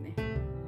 ね。